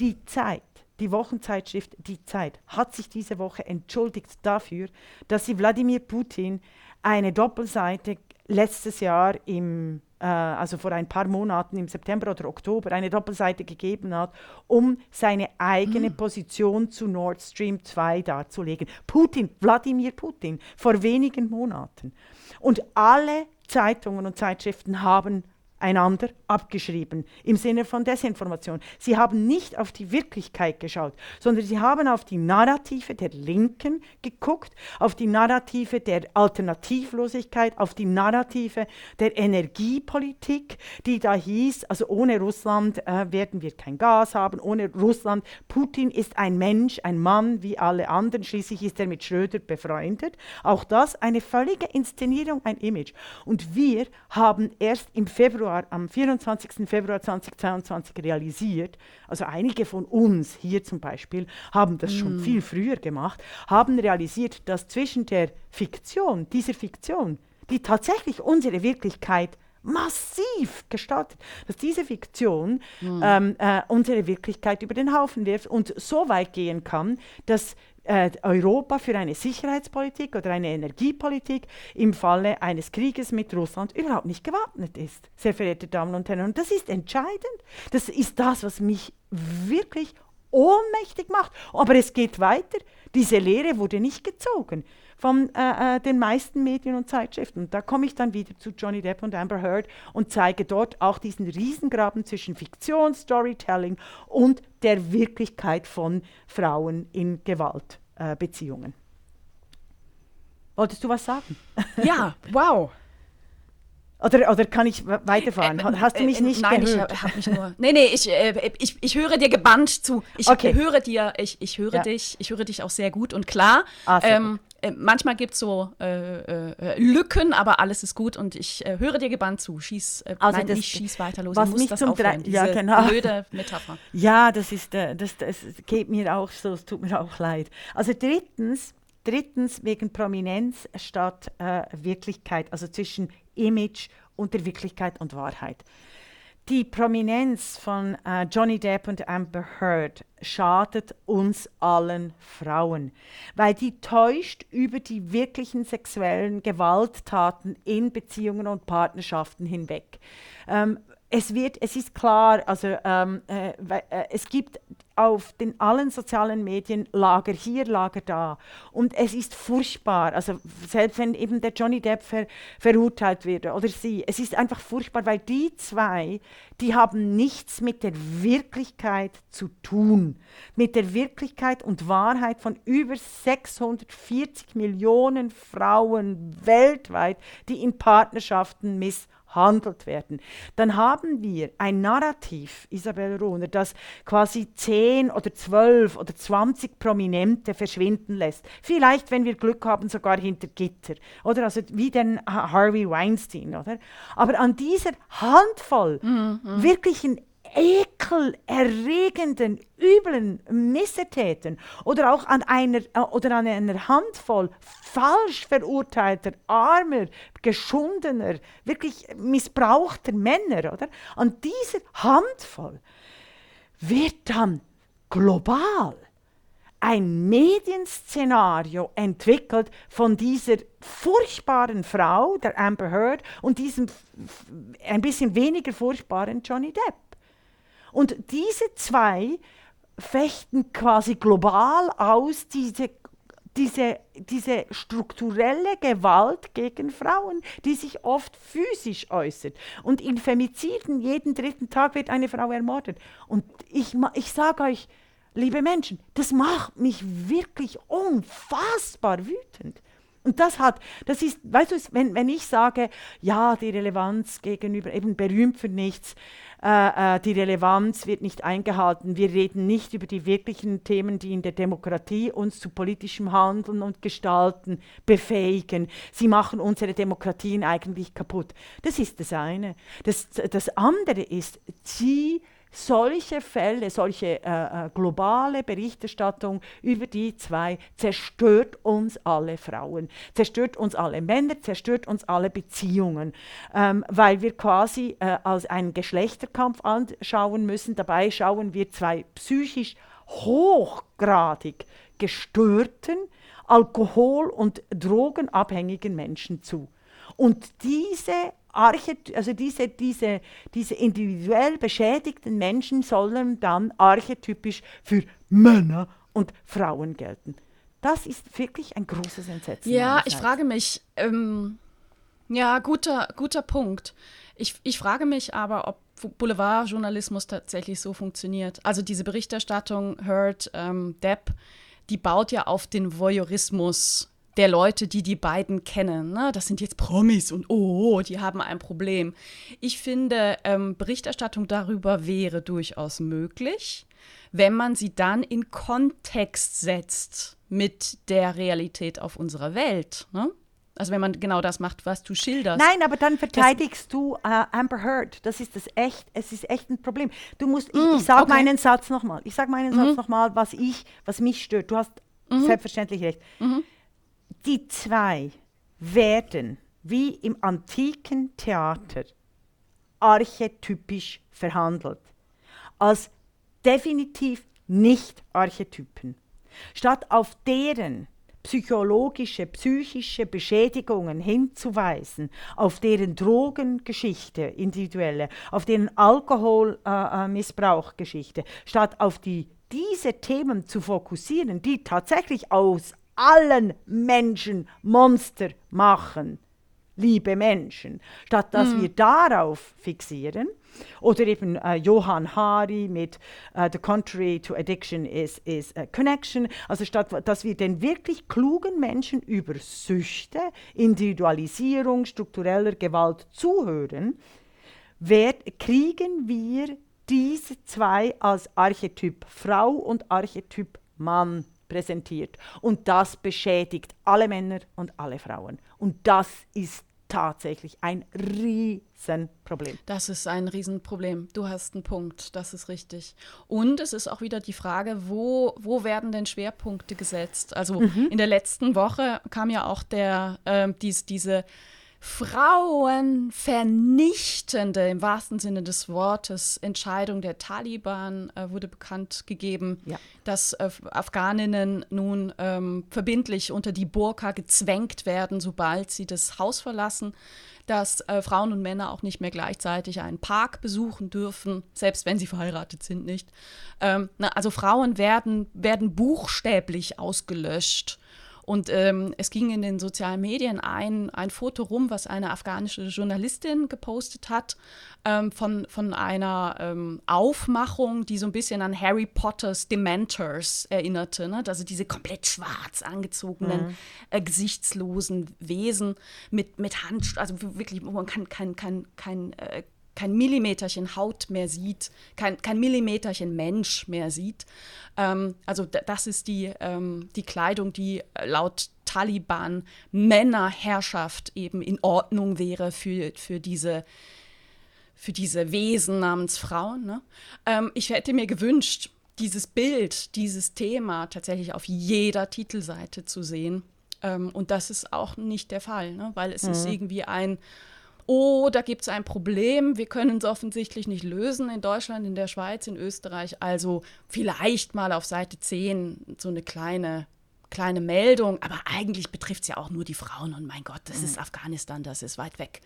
Die Zeit, die Wochenzeitschrift Die Zeit hat sich diese Woche entschuldigt dafür, dass sie Wladimir Putin eine Doppelseite letztes Jahr im äh, also vor ein paar Monaten im September oder Oktober eine Doppelseite gegeben hat, um seine eigene mhm. Position zu Nord Stream 2 darzulegen. Putin, Wladimir Putin, vor wenigen Monaten. Und alle Zeitungen und Zeitschriften haben einander abgeschrieben im Sinne von Desinformation. Sie haben nicht auf die Wirklichkeit geschaut, sondern sie haben auf die Narrative der Linken geguckt, auf die Narrative der Alternativlosigkeit, auf die Narrative der Energiepolitik, die da hieß, also ohne Russland äh, werden wir kein Gas haben, ohne Russland. Putin ist ein Mensch, ein Mann wie alle anderen, schließlich ist er mit Schröder befreundet. Auch das eine völlige Inszenierung, ein Image. Und wir haben erst im Februar Februar, am 24. Februar 2022 realisiert, also einige von uns hier zum Beispiel haben das mm. schon viel früher gemacht, haben realisiert, dass zwischen der Fiktion, dieser Fiktion, die tatsächlich unsere Wirklichkeit massiv gestaltet, dass diese Fiktion mhm. ähm, äh, unsere Wirklichkeit über den Haufen wirft und so weit gehen kann, dass äh, Europa für eine Sicherheitspolitik oder eine Energiepolitik im Falle eines Krieges mit Russland überhaupt nicht gewappnet ist, sehr verehrte Damen und Herren. Und das ist entscheidend. Das ist das, was mich wirklich ohnmächtig macht. Aber es geht weiter. Diese Lehre wurde nicht gezogen von äh, äh, den meisten Medien und Zeitschriften. Und da komme ich dann wieder zu Johnny Depp und Amber Heard und zeige dort auch diesen Riesengraben zwischen Fiktion, Storytelling und der Wirklichkeit von Frauen in Gewaltbeziehungen. Äh, Wolltest du was sagen? Ja, <laughs> wow. Oder, oder kann ich weiterfahren? Äh, äh, Hast du mich äh, nicht Nein, gehört? ich habe mich nur. Nee, nee, ich, äh, ich, ich höre dir gebannt zu. Ich okay. höre dir, ich, ich höre ja. dich, ich höre dich auch sehr gut und klar. Ah, ähm, äh, manchmal gibt es so äh, Lücken, aber alles ist gut und ich höre dir gebannt zu. Schieß, also nein, das, ich schieß weiter los. Was ich muss mich das zum aufhören, ja, genau. blöde Metapher. <laughs> Ja, das ist, das, das geht mir auch so, es tut mir auch leid. Also drittens, drittens wegen Prominenz statt Wirklichkeit, also zwischen Image und der Wirklichkeit und Wahrheit. Die Prominenz von äh, Johnny Depp und Amber Heard schadet uns allen Frauen, weil die täuscht über die wirklichen sexuellen Gewalttaten in Beziehungen und Partnerschaften hinweg. Ähm, es wird, es ist klar, also ähm, äh, äh, es gibt auf den allen sozialen Medien Lager hier, Lager da. Und es ist furchtbar, also selbst wenn eben der Johnny Depp ver, verurteilt wird oder sie, es ist einfach furchtbar, weil die zwei, die haben nichts mit der Wirklichkeit zu tun. Mit der Wirklichkeit und Wahrheit von über 640 Millionen Frauen weltweit, die in Partnerschaften misshandelt handelt werden, dann haben wir ein Narrativ, Isabel Rohner, das quasi 10 oder 12 oder 20 Prominente verschwinden lässt. Vielleicht, wenn wir Glück haben, sogar hinter Gitter. Oder also wie den Harvey Weinstein, oder? Aber an dieser Handvoll mhm. wirklichen ekelerregenden, üblen Missetäten oder auch an einer, äh, oder an einer Handvoll falsch verurteilter, armer, geschundener, wirklich missbrauchter Männer, oder? An dieser Handvoll wird dann global ein Medienszenario entwickelt von dieser furchtbaren Frau, der Amber Heard, und diesem ein bisschen weniger furchtbaren Johnny Depp. Und diese zwei fechten quasi global aus diese, diese, diese strukturelle Gewalt gegen Frauen, die sich oft physisch äußert. Und in Femiziden jeden dritten Tag wird eine Frau ermordet. Und ich, ich sage euch, liebe Menschen, das macht mich wirklich unfassbar wütend. Und das hat, das ist, weißt du, wenn, wenn ich sage, ja, die Relevanz gegenüber, eben berühmt für nichts, äh, äh, die Relevanz wird nicht eingehalten, wir reden nicht über die wirklichen Themen, die in der Demokratie uns zu politischem Handeln und Gestalten befähigen. Sie machen unsere Demokratien eigentlich kaputt. Das ist das eine. Das, das andere ist, sie solche Fälle, solche äh, äh, globale Berichterstattung über die zwei zerstört uns alle Frauen, zerstört uns alle Männer, zerstört uns alle Beziehungen, ähm, weil wir quasi äh, als einen Geschlechterkampf anschauen müssen. Dabei schauen wir zwei psychisch hochgradig gestörten, alkohol- und drogenabhängigen Menschen zu. Und diese Archety also diese, diese, diese individuell beschädigten Menschen sollen dann archetypisch für Männer und Frauen gelten. Das ist wirklich ein großes Entsetzen. Ja, ich frage mich, ähm, ja, guter, guter Punkt. Ich, ich frage mich aber, ob Boulevardjournalismus tatsächlich so funktioniert. Also diese Berichterstattung Heard ähm, Depp, die baut ja auf den Voyeurismus der Leute, die die beiden kennen. Ne? Das sind jetzt Promis und oh, die haben ein Problem. Ich finde, ähm, Berichterstattung darüber wäre durchaus möglich, wenn man sie dann in Kontext setzt mit der Realität auf unserer Welt. Ne? Also wenn man genau das macht, was du schilderst. Nein, aber dann verteidigst das, du äh, Amber Heard. Das ist das echt, es ist echt ein Problem. Du musst, ich, mm, ich sage okay. meinen Satz nochmal. Ich sage meinen mhm. Satz nochmal, was ich, was mich stört. Du hast mhm. selbstverständlich recht. Mhm die zwei werden wie im antiken Theater archetypisch verhandelt, als definitiv nicht Archetypen. Statt auf deren psychologische, psychische Beschädigungen hinzuweisen, auf deren Drogengeschichte, individuelle, auf deren Alkoholmissbrauchgeschichte, äh, statt auf die, diese Themen zu fokussieren, die tatsächlich aus allen Menschen Monster machen, liebe Menschen, statt dass mm. wir darauf fixieren, oder eben äh, Johann Hari mit uh, The Contrary to Addiction is, is a Connection. Also statt dass wir den wirklich klugen Menschen über Süchte, Individualisierung, struktureller Gewalt zuhören, werd, kriegen wir diese zwei als Archetyp Frau und Archetyp Mann präsentiert. Und das beschädigt alle Männer und alle Frauen. Und das ist tatsächlich ein Riesenproblem. Das ist ein Riesenproblem. Du hast einen Punkt, das ist richtig. Und es ist auch wieder die Frage, wo, wo werden denn Schwerpunkte gesetzt? Also mhm. in der letzten Woche kam ja auch der, äh, dies, diese frauenvernichtende, im wahrsten Sinne des Wortes, Entscheidung der Taliban äh, wurde bekannt gegeben, ja. dass äh, Afghaninnen nun ähm, verbindlich unter die Burka gezwängt werden, sobald sie das Haus verlassen, dass äh, Frauen und Männer auch nicht mehr gleichzeitig einen Park besuchen dürfen, selbst wenn sie verheiratet sind, nicht. Ähm, na, also Frauen werden, werden buchstäblich ausgelöscht und ähm, es ging in den sozialen Medien ein, ein Foto rum, was eine afghanische Journalistin gepostet hat, ähm, von, von einer ähm, Aufmachung, die so ein bisschen an Harry Potters Dementors erinnerte. Ne? Also diese komplett schwarz angezogenen, mhm. äh, gesichtslosen Wesen mit, mit Hand, also wirklich, man kann kein, kein, kein äh, kein Millimeterchen Haut mehr sieht, kein, kein Millimeterchen Mensch mehr sieht. Ähm, also das ist die, ähm, die Kleidung, die laut Taliban Männerherrschaft eben in Ordnung wäre für, für diese für diese Wesen namens Frauen. Ne? Ähm, ich hätte mir gewünscht, dieses Bild, dieses Thema tatsächlich auf jeder Titelseite zu sehen. Ähm, und das ist auch nicht der Fall, ne? weil es mhm. ist irgendwie ein oh, da gibt es ein Problem, wir können es offensichtlich nicht lösen in Deutschland, in der Schweiz, in Österreich. Also vielleicht mal auf Seite 10 so eine kleine kleine Meldung, aber eigentlich betrifft es ja auch nur die Frauen und mein Gott, das mhm. ist Afghanistan, das ist weit weg.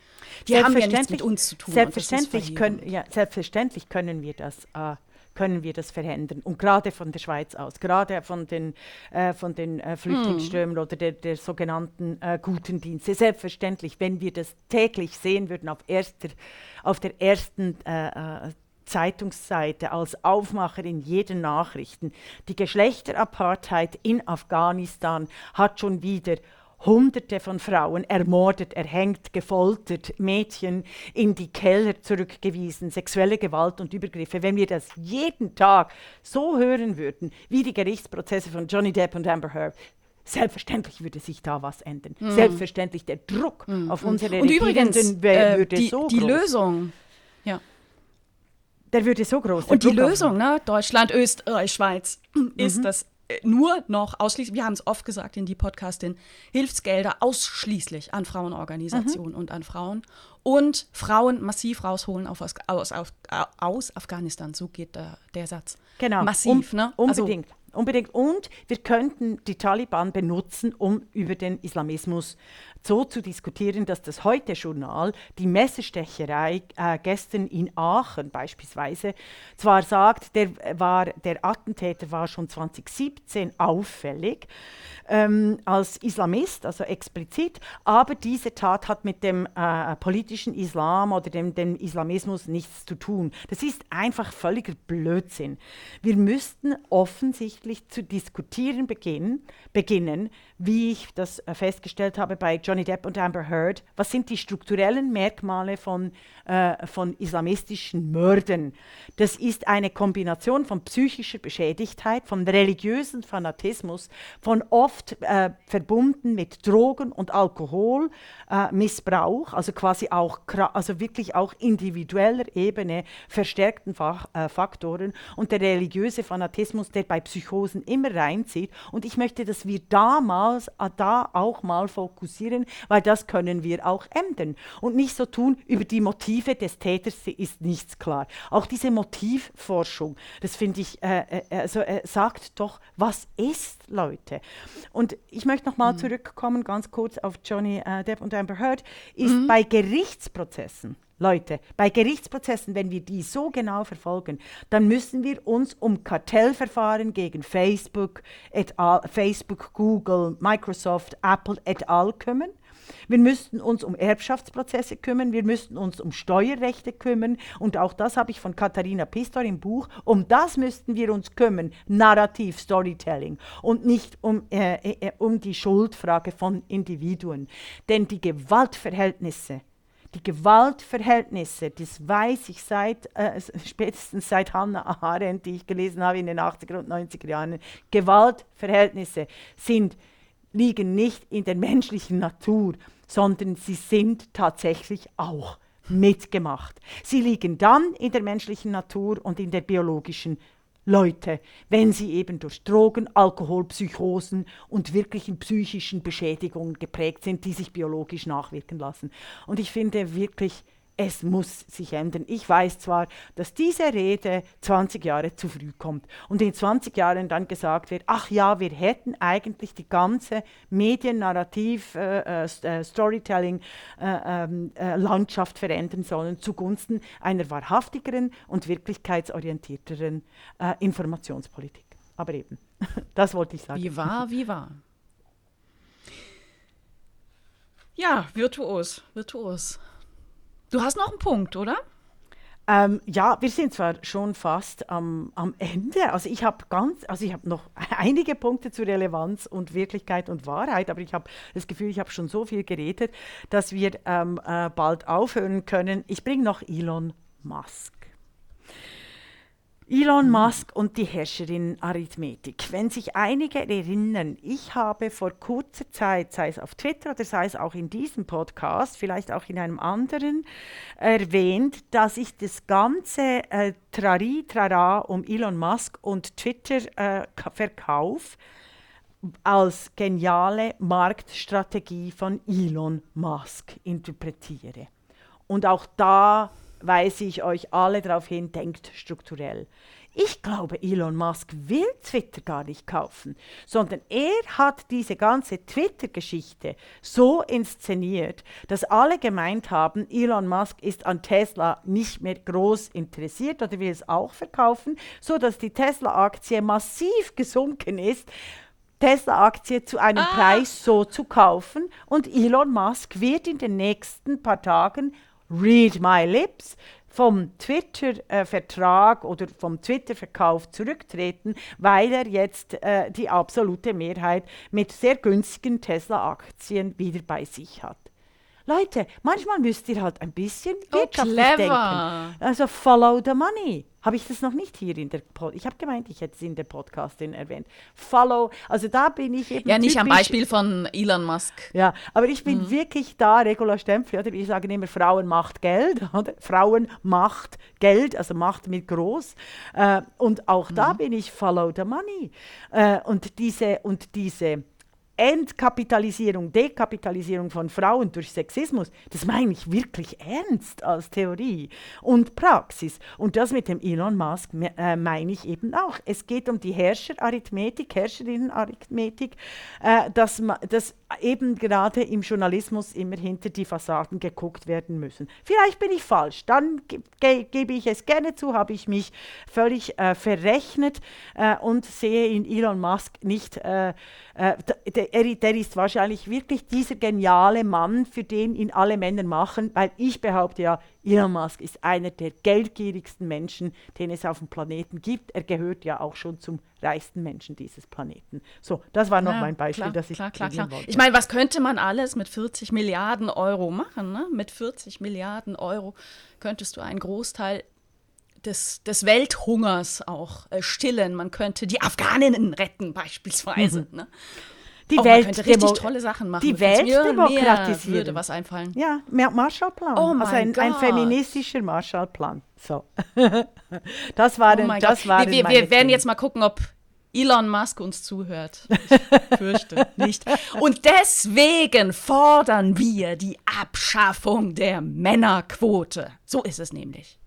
Die haben ja nichts mit uns zu tun. Selbstverständlich, können, ja, selbstverständlich können wir das äh, können wir das verhindern. Und gerade von der Schweiz aus, gerade von den, äh, von den äh, Flüchtlingsströmen hm. oder der, der sogenannten äh, guten Dienste. Selbstverständlich, wenn wir das täglich sehen würden auf, erster, auf der ersten äh, äh, Zeitungsseite als Aufmacher in jeden Nachrichten. Die Geschlechterapartheid in Afghanistan hat schon wieder Hunderte von Frauen ermordet, erhängt, gefoltert, Mädchen in die Keller zurückgewiesen, sexuelle Gewalt und Übergriffe. Wenn wir das jeden Tag so hören würden, wie die Gerichtsprozesse von Johnny Depp und Amber Heard, Selbstverständlich würde sich da was ändern. Mm. Selbstverständlich der Druck mm. auf unsere Und übrigens, äh, würde die, so die groß. Lösung, ja. Der würde so groß. Und die Lösung, ne? Deutschland, Österreich, Schweiz, ist mhm. das nur noch ausschließlich, wir haben es oft gesagt in die Podcastin, Hilfsgelder ausschließlich an Frauenorganisationen mhm. und an Frauen und Frauen massiv rausholen auf, aus, aus, aus Afghanistan. So geht der, der Satz. Genau. Massiv, um, ne? Unbedingt. Also, Unbedingt. Und wir könnten die Taliban benutzen, um über den Islamismus so zu diskutieren, dass das Heute-Journal die Messerstecherei äh, gestern in Aachen beispielsweise zwar sagt, der, war, der Attentäter war schon 2017 auffällig ähm, als Islamist, also explizit, aber diese Tat hat mit dem äh, politischen Islam oder dem, dem Islamismus nichts zu tun. Das ist einfach völliger Blödsinn. Wir müssten offensichtlich zu diskutieren beginnen, beginnen wie ich das äh, festgestellt habe bei Johnny Depp und Amber Heard, was sind die strukturellen Merkmale von, äh, von islamistischen Mörden? Das ist eine Kombination von psychischer Beschädigtheit, von religiösen Fanatismus, von oft äh, verbunden mit Drogen und Alkoholmissbrauch, äh, also quasi auch, also wirklich auch individueller Ebene verstärkten Fach, äh, Faktoren und der religiöse Fanatismus, der bei Psychosen immer reinzieht. Und ich möchte, dass wir da das, äh, da auch mal fokussieren, weil das können wir auch ändern. Und nicht so tun, über die Motive des Täters ist nichts klar. Auch diese Motivforschung, das finde ich, äh, äh, also, äh, sagt doch, was ist, Leute. Und ich möchte nochmal mhm. zurückkommen, ganz kurz auf Johnny äh, Depp und Amber Heard, ist mhm. bei Gerichtsprozessen Leute, bei Gerichtsprozessen, wenn wir die so genau verfolgen, dann müssen wir uns um Kartellverfahren gegen Facebook, et al., Facebook, Google, Microsoft, Apple et al. kümmern. Wir müssten uns um Erbschaftsprozesse kümmern, wir müssten uns um Steuerrechte kümmern und auch das habe ich von Katharina Pistor im Buch. Um das müssten wir uns kümmern, Narrativ, Storytelling und nicht um, äh, äh, um die Schuldfrage von Individuen. Denn die Gewaltverhältnisse die Gewaltverhältnisse, das weiß ich seit, äh, <laughs> spätestens seit Hannah Arendt, die ich gelesen habe in den 80er und 90er Jahren, Gewaltverhältnisse sind, liegen nicht in der menschlichen Natur, sondern sie sind tatsächlich auch mitgemacht. Sie liegen dann in der menschlichen Natur und in der biologischen Leute, wenn sie eben durch Drogen, Alkohol, Psychosen und wirklichen psychischen Beschädigungen geprägt sind, die sich biologisch nachwirken lassen. Und ich finde wirklich, es muss sich ändern. Ich weiß zwar, dass diese Rede 20 Jahre zu früh kommt und in 20 Jahren dann gesagt wird, ach ja, wir hätten eigentlich die ganze Mediennarrativ, äh, äh, Storytelling-Landschaft äh, ähm, äh verändern sollen zugunsten einer wahrhaftigeren und wirklichkeitsorientierteren äh, Informationspolitik. Aber eben, <laughs> das wollte ich sagen. Wie war, wie war. Ja, virtuos, virtuos. Du hast noch einen Punkt, oder? Ähm, ja, wir sind zwar schon fast am, am Ende. Also ich habe ganz, also ich habe noch <laughs> einige Punkte zu Relevanz und Wirklichkeit und Wahrheit, aber ich habe das Gefühl, ich habe schon so viel geredet, dass wir ähm, äh, bald aufhören können. Ich bringe noch Elon Musk. Elon Musk und die Herrscherin-Arithmetik. Wenn sich einige erinnern, ich habe vor kurzer Zeit, sei es auf Twitter oder sei es auch in diesem Podcast, vielleicht auch in einem anderen, erwähnt, dass ich das ganze äh, Trari, Trara um Elon Musk und Twitter-Verkauf äh, als geniale Marktstrategie von Elon Musk interpretiere. Und auch da weise ich euch alle darauf hin, denkt strukturell. Ich glaube, Elon Musk will Twitter gar nicht kaufen, sondern er hat diese ganze Twitter-Geschichte so inszeniert, dass alle gemeint haben, Elon Musk ist an Tesla nicht mehr groß interessiert oder will es auch verkaufen, so dass die Tesla-Aktie massiv gesunken ist. Tesla-Aktie zu einem ah. Preis so zu kaufen und Elon Musk wird in den nächsten paar Tagen Read My Lips vom Twitter-Vertrag oder vom Twitter-Verkauf zurücktreten, weil er jetzt äh, die absolute Mehrheit mit sehr günstigen Tesla-Aktien wieder bei sich hat. Leute, manchmal müsst ihr halt ein bisschen oh, wirtschaftlich oh, denken. Also follow the money. Habe ich das noch nicht hier in der Pod Ich habe gemeint, ich hätte es in der Podcastin erwähnt. Follow, also da bin ich eben. Ja, nicht am Beispiel von Elon Musk. Ja, aber ich bin mhm. wirklich da, Regula Stempfli, oder? Ich sage immer, Frauen macht Geld, <laughs> oder? Frauen macht Geld, also macht mit groß. Äh, und auch mhm. da bin ich Follow the Money. Äh, und diese, und diese Entkapitalisierung, Dekapitalisierung von Frauen durch Sexismus, das meine ich wirklich ernst als Theorie und Praxis. Und das mit dem Elon Musk äh, meine ich eben auch. Es geht um die Herrscherarithmetik, Herrscherinnenarithmetik, äh, dass, dass eben gerade im Journalismus immer hinter die Fassaden geguckt werden müssen. Vielleicht bin ich falsch, dann ge ge gebe ich es gerne zu, habe ich mich völlig äh, verrechnet äh, und sehe in Elon Musk nicht äh, der, der, ist wahrscheinlich wirklich dieser geniale Mann, für den ihn alle Männer machen, weil ich behaupte ja, Elon Musk ist einer der geldgierigsten Menschen, den es auf dem Planeten gibt. Er gehört ja auch schon zum reichsten Menschen dieses Planeten. So, das war noch ja, mein Beispiel, klar, das ich klar, klar, klar. Wollte. Ich meine, was könnte man alles mit 40 Milliarden Euro machen? Ne? Mit 40 Milliarden Euro könntest du einen Großteil des, des Welthungers auch äh, stillen. Man könnte die Afghaninnen retten beispielsweise. Mhm. Ne? Die oh, Welt man könnte richtig tolle Sachen machen. Die Welt demokratisieren. würde was einfallen. Ja, Marshallplan. Oh also ein, ein, feministischer Marshallplan. So. <laughs> das waren, oh das waren Wir, wir, wir werden jetzt mal gucken, ob Elon Musk uns zuhört. Ich <laughs> fürchte nicht. Und deswegen fordern wir die Abschaffung der Männerquote. So ist es nämlich.